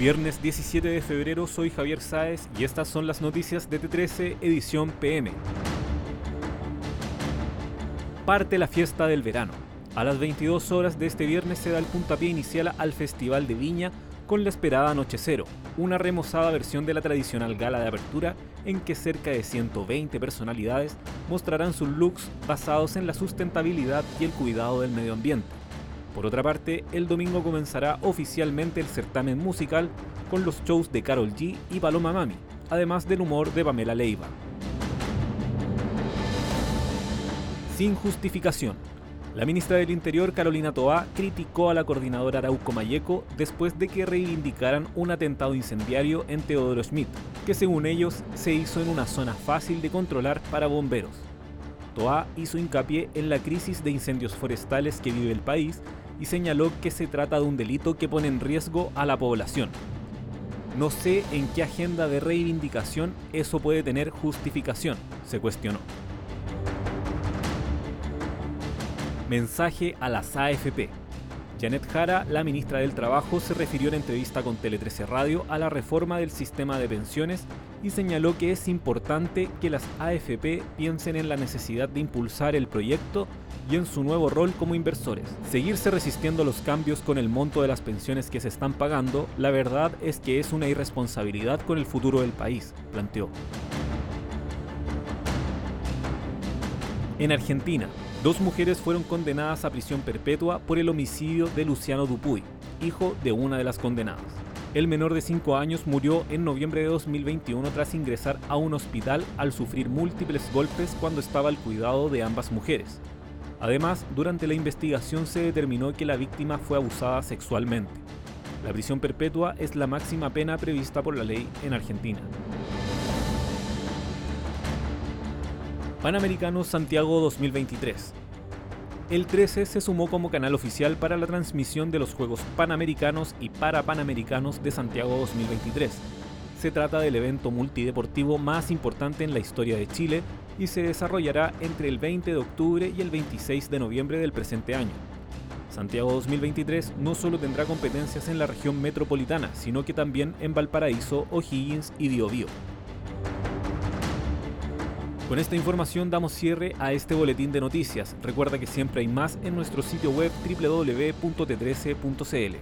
Viernes 17 de febrero soy Javier Sáez y estas son las noticias de T13 edición PM. Parte la fiesta del verano. A las 22 horas de este viernes se da el puntapié inicial al Festival de Viña con la esperada Noche Cero, una remozada versión de la tradicional gala de apertura en que cerca de 120 personalidades mostrarán sus looks basados en la sustentabilidad y el cuidado del medio ambiente. Por otra parte, el domingo comenzará oficialmente el certamen musical con los shows de Carol G y Paloma Mami, además del humor de Pamela Leiva. Sin justificación. La ministra del Interior, Carolina Toá, criticó a la coordinadora Arauco Mayeco después de que reivindicaran un atentado incendiario en Teodoro Schmidt, que según ellos se hizo en una zona fácil de controlar para bomberos. Toa hizo hincapié en la crisis de incendios forestales que vive el país y señaló que se trata de un delito que pone en riesgo a la población. No sé en qué agenda de reivindicación eso puede tener justificación, se cuestionó. Mensaje a las AFP. Janet Jara, la ministra del Trabajo, se refirió en entrevista con Tele 13 Radio a la reforma del sistema de pensiones y señaló que es importante que las AFP piensen en la necesidad de impulsar el proyecto y en su nuevo rol como inversores. Seguirse resistiendo a los cambios con el monto de las pensiones que se están pagando, la verdad es que es una irresponsabilidad con el futuro del país, planteó. En Argentina, dos mujeres fueron condenadas a prisión perpetua por el homicidio de Luciano Dupuy, hijo de una de las condenadas. El menor de 5 años murió en noviembre de 2021 tras ingresar a un hospital al sufrir múltiples golpes cuando estaba al cuidado de ambas mujeres. Además, durante la investigación se determinó que la víctima fue abusada sexualmente. La prisión perpetua es la máxima pena prevista por la ley en Argentina. Panamericanos Santiago 2023 el 13 se sumó como canal oficial para la transmisión de los Juegos Panamericanos y Parapanamericanos de Santiago 2023. Se trata del evento multideportivo más importante en la historia de Chile y se desarrollará entre el 20 de octubre y el 26 de noviembre del presente año. Santiago 2023 no solo tendrá competencias en la región metropolitana, sino que también en Valparaíso, O'Higgins y Biobío. Con esta información damos cierre a este boletín de noticias. Recuerda que siempre hay más en nuestro sitio web www.t13.cl.